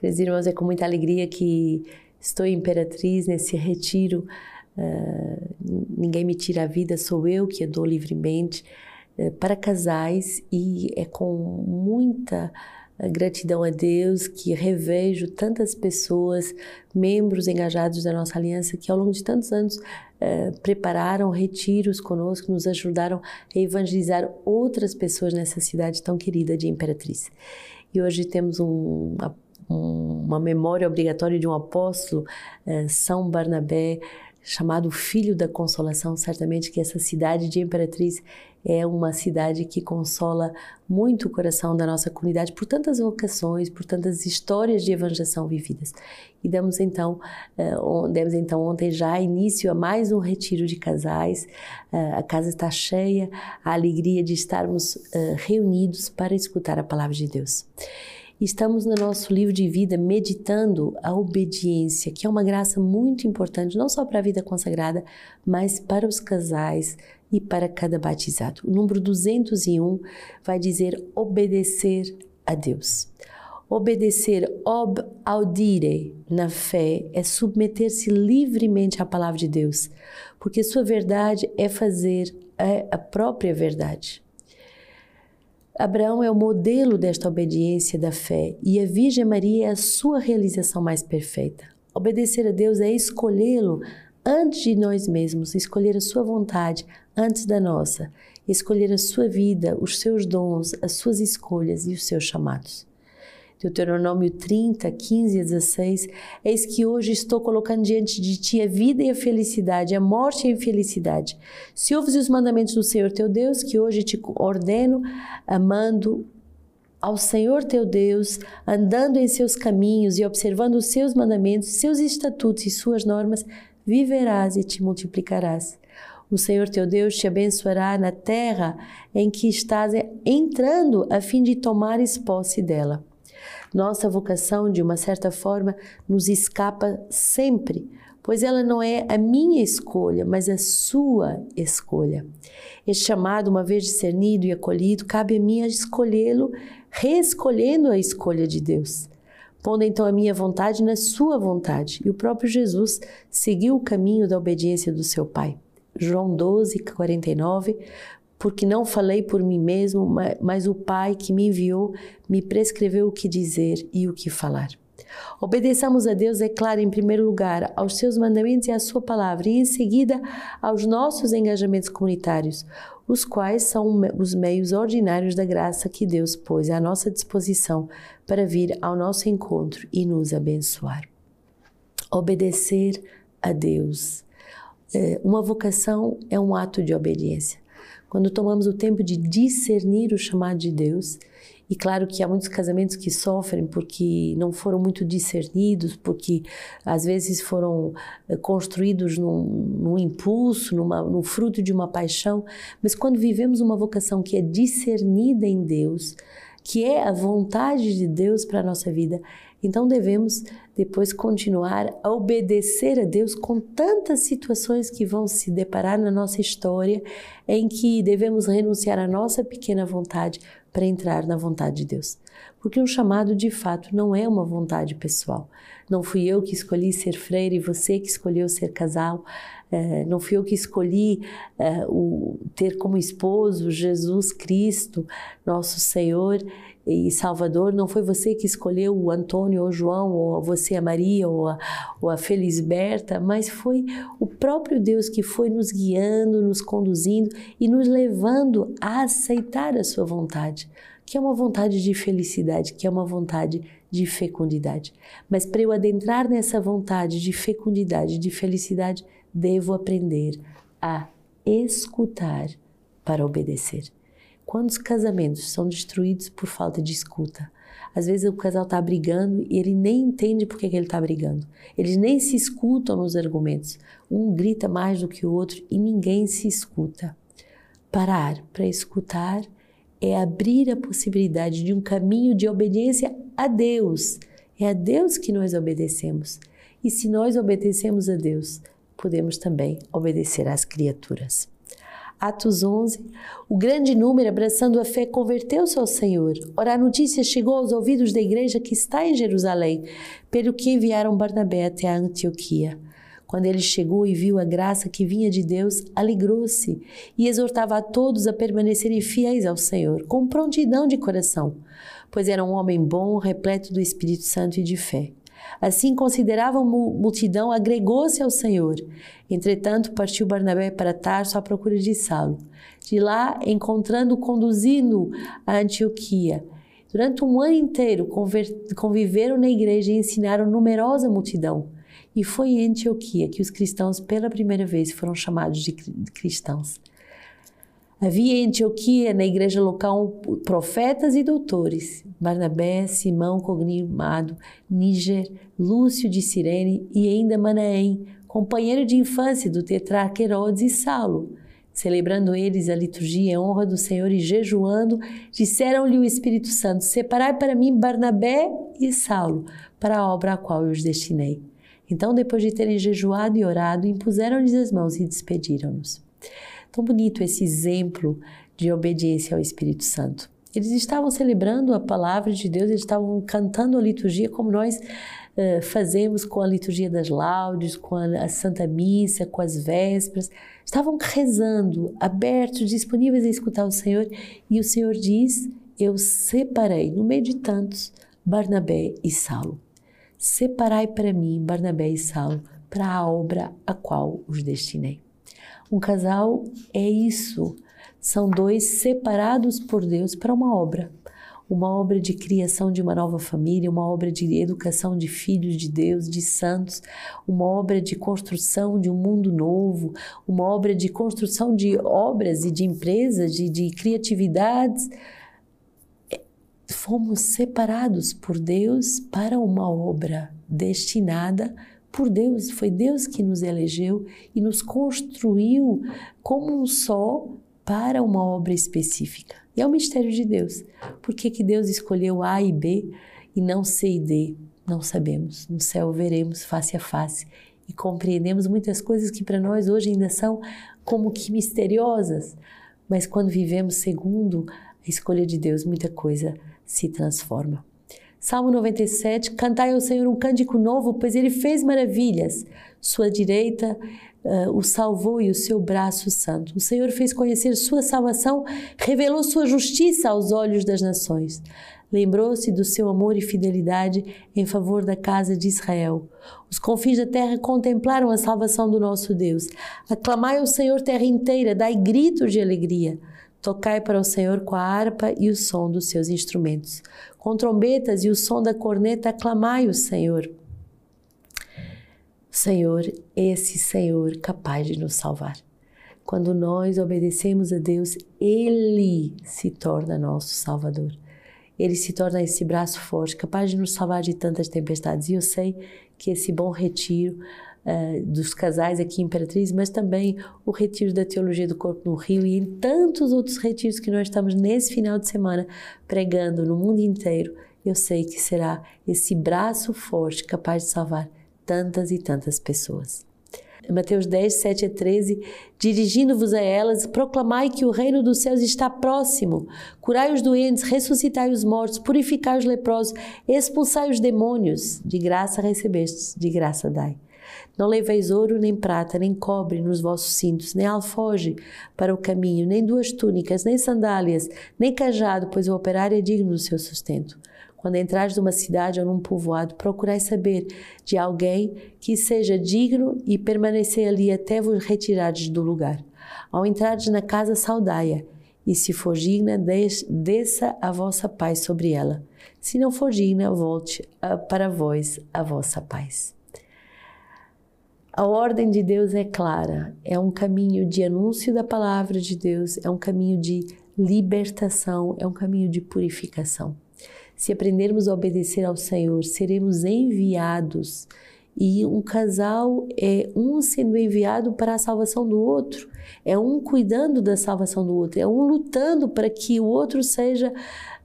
Queridos irmãos, é com muita alegria que estou Imperatriz nesse retiro. Uh, ninguém me tira a vida, sou eu que dou livremente uh, para casais e é com muita gratidão a Deus que revejo tantas pessoas, membros engajados da nossa aliança que ao longo de tantos anos uh, prepararam retiros conosco, nos ajudaram a evangelizar outras pessoas nessa cidade tão querida de Imperatriz. E hoje temos um, uma memória obrigatória de um apóstolo, eh, São Barnabé, chamado Filho da Consolação. Certamente que essa cidade de Imperatriz é uma cidade que consola muito o coração da nossa comunidade por tantas vocações, por tantas histórias de evangelização vividas. E damos então, uh, demos então ontem já início a mais um retiro de casais. Uh, a casa está cheia, a alegria de estarmos reunidos para escutar a palavra de Deus. Estamos no nosso livro de vida meditando a obediência, que é uma graça muito importante, não só para a vida consagrada, mas para os casais e para cada batizado. O número 201 vai dizer obedecer a Deus. Obedecer ob audire na fé é submeter-se livremente à palavra de Deus, porque sua verdade é fazer a própria verdade. Abraão é o modelo desta obediência da fé e a Virgem Maria é a sua realização mais perfeita. Obedecer a Deus é escolhê-lo antes de nós mesmos, escolher a sua vontade antes da nossa, escolher a sua vida, os seus dons, as suas escolhas e os seus chamados. Deuteronômio 30, 15 a 16, eis que hoje estou colocando diante de ti a vida e a felicidade, a morte e a infelicidade. Se ouves os mandamentos do Senhor teu Deus, que hoje te ordeno, amando ao Senhor teu Deus, andando em seus caminhos e observando os seus mandamentos, seus estatutos e suas normas, viverás e te multiplicarás. O Senhor teu Deus te abençoará na terra em que estás entrando, a fim de tomares posse dela. Nossa vocação, de uma certa forma, nos escapa sempre, pois ela não é a minha escolha, mas a sua escolha. Este chamado, uma vez discernido e acolhido, cabe a mim escolhê-lo, reescolhendo a escolha de Deus. Pondo então a minha vontade na sua vontade. E o próprio Jesus seguiu o caminho da obediência do seu Pai. João 12, 49, porque não falei por mim mesmo, mas o Pai que me enviou me prescreveu o que dizer e o que falar. Obedeçamos a Deus, é claro, em primeiro lugar, aos seus mandamentos e à sua palavra, e em seguida aos nossos engajamentos comunitários, os quais são os meios ordinários da graça que Deus pôs à nossa disposição para vir ao nosso encontro e nos abençoar. Obedecer a Deus. É, uma vocação é um ato de obediência quando tomamos o tempo de discernir o chamado de Deus, e claro que há muitos casamentos que sofrem porque não foram muito discernidos, porque às vezes foram eh, construídos num, num impulso, numa, no fruto de uma paixão, mas quando vivemos uma vocação que é discernida em Deus, que é a vontade de Deus para a nossa vida, então devemos depois continuar a obedecer a Deus com tantas situações que vão se deparar na nossa história em que devemos renunciar à nossa pequena vontade para entrar na vontade de Deus. Porque um chamado de fato não é uma vontade pessoal. Não fui eu que escolhi ser freire e você que escolheu ser casal. É, não fui eu que escolhi é, o, ter como esposo Jesus Cristo, nosso Senhor e Salvador. Não foi você que escolheu o Antônio ou o João, ou você a Maria, ou a, ou a Felisberta, mas foi o próprio Deus que foi nos guiando, nos conduzindo e nos levando a aceitar a sua vontade que é uma vontade de felicidade, que é uma vontade de fecundidade. Mas para eu adentrar nessa vontade de fecundidade, de felicidade, devo aprender a escutar para obedecer. Quantos casamentos são destruídos por falta de escuta? Às vezes o casal está brigando e ele nem entende por que, ele está brigando. Eles nem se escutam nos argumentos. Um grita mais do que o outro e ninguém se escuta. Parar para escutar é abrir a possibilidade de um caminho de obediência a Deus. É a Deus que nós obedecemos. E se nós obedecemos a Deus, podemos também obedecer às criaturas. Atos 11, o grande número, abraçando a fé, converteu-se ao Senhor. Ora, a notícia chegou aos ouvidos da igreja que está em Jerusalém, pelo que enviaram Barnabé até a Antioquia. Quando ele chegou e viu a graça que vinha de Deus, alegrou-se e exortava a todos a permanecerem fiéis ao Senhor, com prontidão de coração, pois era um homem bom, repleto do Espírito Santo e de fé. Assim considerava a multidão, agregou-se ao Senhor. Entretanto, partiu Barnabé para Tarso à procura de Saulo. De lá, encontrando, conduzindo a Antioquia. Durante um ano inteiro, conviveram na igreja e ensinaram numerosa multidão. E foi em Antioquia que os cristãos, pela primeira vez, foram chamados de cristãos. Havia em Antioquia, na igreja local, profetas e doutores: Barnabé, Simão cognimado, Níger, Lúcio de Cirene e ainda Manaém, companheiro de infância do tetrarca Herodes e Saulo. Celebrando eles a liturgia em honra do Senhor e jejuando, disseram-lhe o Espírito Santo: Separai para mim Barnabé e Saulo, para a obra a qual eu os destinei. Então, depois de terem jejuado e orado, impuseram-lhes as mãos e despediram-nos. Tão bonito esse exemplo de obediência ao Espírito Santo. Eles estavam celebrando a palavra de Deus, eles estavam cantando a liturgia como nós uh, fazemos com a liturgia das laudes, com a, a Santa Missa, com as vésperas. Estavam rezando, abertos, disponíveis a escutar o Senhor. E o Senhor diz: Eu separei, no meio de tantos, Barnabé e Saulo. Separai para mim Barnabé e Saulo para a obra a qual os destinei. Um casal é isso. São dois separados por Deus para uma obra. Uma obra de criação de uma nova família, uma obra de educação de filhos de Deus, de santos, uma obra de construção de um mundo novo, uma obra de construção de obras e de empresas, de, de criatividades. Fomos separados por Deus para uma obra destinada por Deus. Foi Deus que nos elegeu e nos construiu como um só para uma obra específica. E é o mistério de Deus. Por que, que Deus escolheu A e B e não C e D? Não sabemos. No céu veremos face a face e compreendemos muitas coisas que para nós hoje ainda são como que misteriosas. Mas quando vivemos segundo a escolha de Deus, muita coisa se transforma. Salmo 97, cantai ao Senhor um cântico novo, pois ele fez maravilhas. Sua direita uh, o salvou e o seu braço santo. O Senhor fez conhecer sua salvação, revelou sua justiça aos olhos das nações. Lembrou-se do seu amor e fidelidade em favor da casa de Israel. Os confins da terra contemplaram a salvação do nosso Deus. Aclamai ao Senhor terra inteira, dai gritos de alegria. Tocai para o Senhor com a harpa e o som dos seus instrumentos. Com trombetas e o som da corneta, aclamai o Senhor. Senhor, esse Senhor capaz de nos salvar. Quando nós obedecemos a Deus, Ele se torna nosso Salvador. Ele se torna esse braço forte, capaz de nos salvar de tantas tempestades. E eu sei que esse bom retiro uh, dos casais aqui em Imperatriz, mas também o retiro da Teologia do Corpo no Rio e em tantos outros retiros que nós estamos nesse final de semana pregando no mundo inteiro, eu sei que será esse braço forte capaz de salvar tantas e tantas pessoas. Mateus 10, 7 a 13, dirigindo-vos a elas, proclamai que o reino dos céus está próximo. Curai os doentes, ressuscitai os mortos, purificai os leprosos, expulsai os demônios. De graça recebestes, de graça dai. Não leveis ouro, nem prata, nem cobre nos vossos cintos, nem alfoge para o caminho, nem duas túnicas, nem sandálias, nem cajado, pois o operário é digno do seu sustento. Quando entrares numa cidade ou num povoado, procurai saber de alguém que seja digno e permanecer ali até vos retirardes do lugar. Ao entrares na casa, saudai-a, e se for digna, desça a vossa paz sobre ela. Se não for digna, volte para vós a vossa paz. A ordem de Deus é clara, é um caminho de anúncio da palavra de Deus, é um caminho de libertação, é um caminho de purificação. Se aprendermos a obedecer ao Senhor, seremos enviados. E um casal é um sendo enviado para a salvação do outro, é um cuidando da salvação do outro, é um lutando para que o outro seja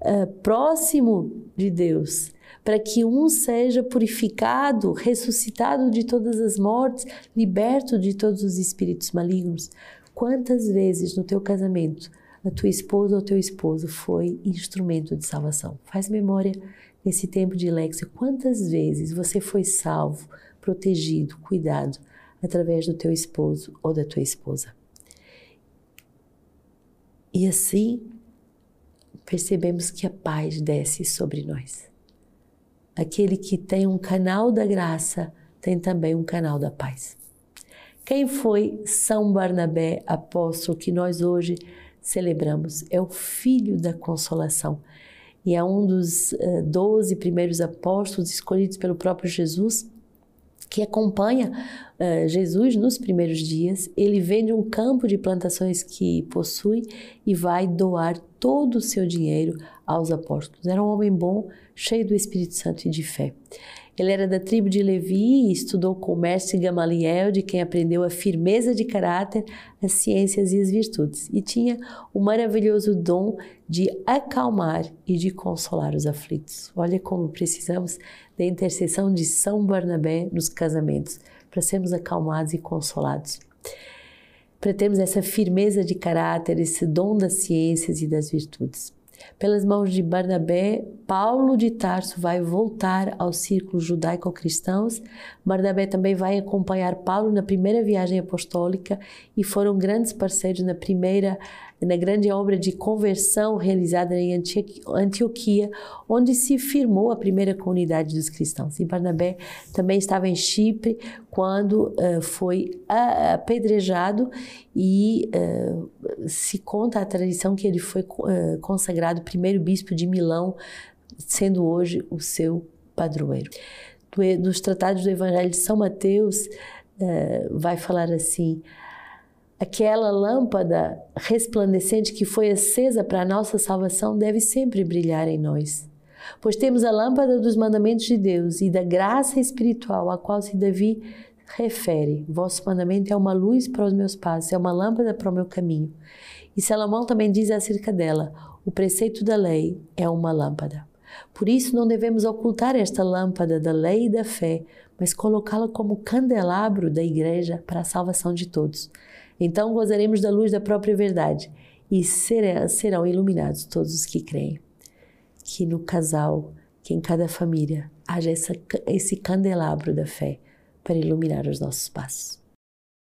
uh, próximo de Deus para que um seja purificado, ressuscitado de todas as mortes, liberto de todos os espíritos malignos. quantas vezes no teu casamento a tua esposa ou teu esposo foi instrumento de salvação. Faz memória nesse tempo de Lexia, quantas vezes você foi salvo, protegido, cuidado através do teu esposo ou da tua esposa. E assim percebemos que a paz desce sobre nós. Aquele que tem um canal da graça tem também um canal da paz. Quem foi São Barnabé, apóstolo, que nós hoje celebramos? É o filho da consolação e é um dos uh, doze primeiros apóstolos escolhidos pelo próprio Jesus que acompanha uh, Jesus nos primeiros dias. Ele vende um campo de plantações que possui e vai doar todo o seu dinheiro aos apóstolos. Era um homem bom, cheio do Espírito Santo e de fé. Ele era da tribo de Levi e estudou com o mestre Gamaliel, de quem aprendeu a firmeza de caráter, as ciências e as virtudes, e tinha o maravilhoso dom de acalmar e de consolar os aflitos. Olha como precisamos da intercessão de São Barnabé nos casamentos, para sermos acalmados e consolados. Para termos essa firmeza de caráter, esse dom das ciências e das virtudes. Pelas mãos de Barnabé, Paulo de Tarso vai voltar aos círculos judaico-cristãos. Barnabé também vai acompanhar Paulo na primeira viagem apostólica e foram grandes parceiros na primeira na grande obra de conversão realizada em Antioquia, onde se firmou a primeira comunidade dos cristãos. E Barnabé também estava em Chipre quando uh, foi apedrejado e uh, se conta a tradição que ele foi uh, consagrado primeiro bispo de Milão, sendo hoje o seu padroeiro. Do, dos tratados do Evangelho de São Mateus, vai falar assim: Aquela lâmpada resplandecente que foi acesa para a nossa salvação deve sempre brilhar em nós. Pois temos a lâmpada dos mandamentos de Deus e da graça espiritual a qual se Davi refere. Vosso mandamento é uma luz para os meus passos, é uma lâmpada para o meu caminho. E Salomão também diz acerca dela: o preceito da lei é uma lâmpada. Por isso não devemos ocultar esta lâmpada da lei e da fé, mas colocá-la como candelabro da igreja para a salvação de todos. Então gozaremos da luz da própria verdade e serão iluminados todos os que creem. Que no casal, que em cada família haja essa, esse candelabro da fé para iluminar os nossos passos.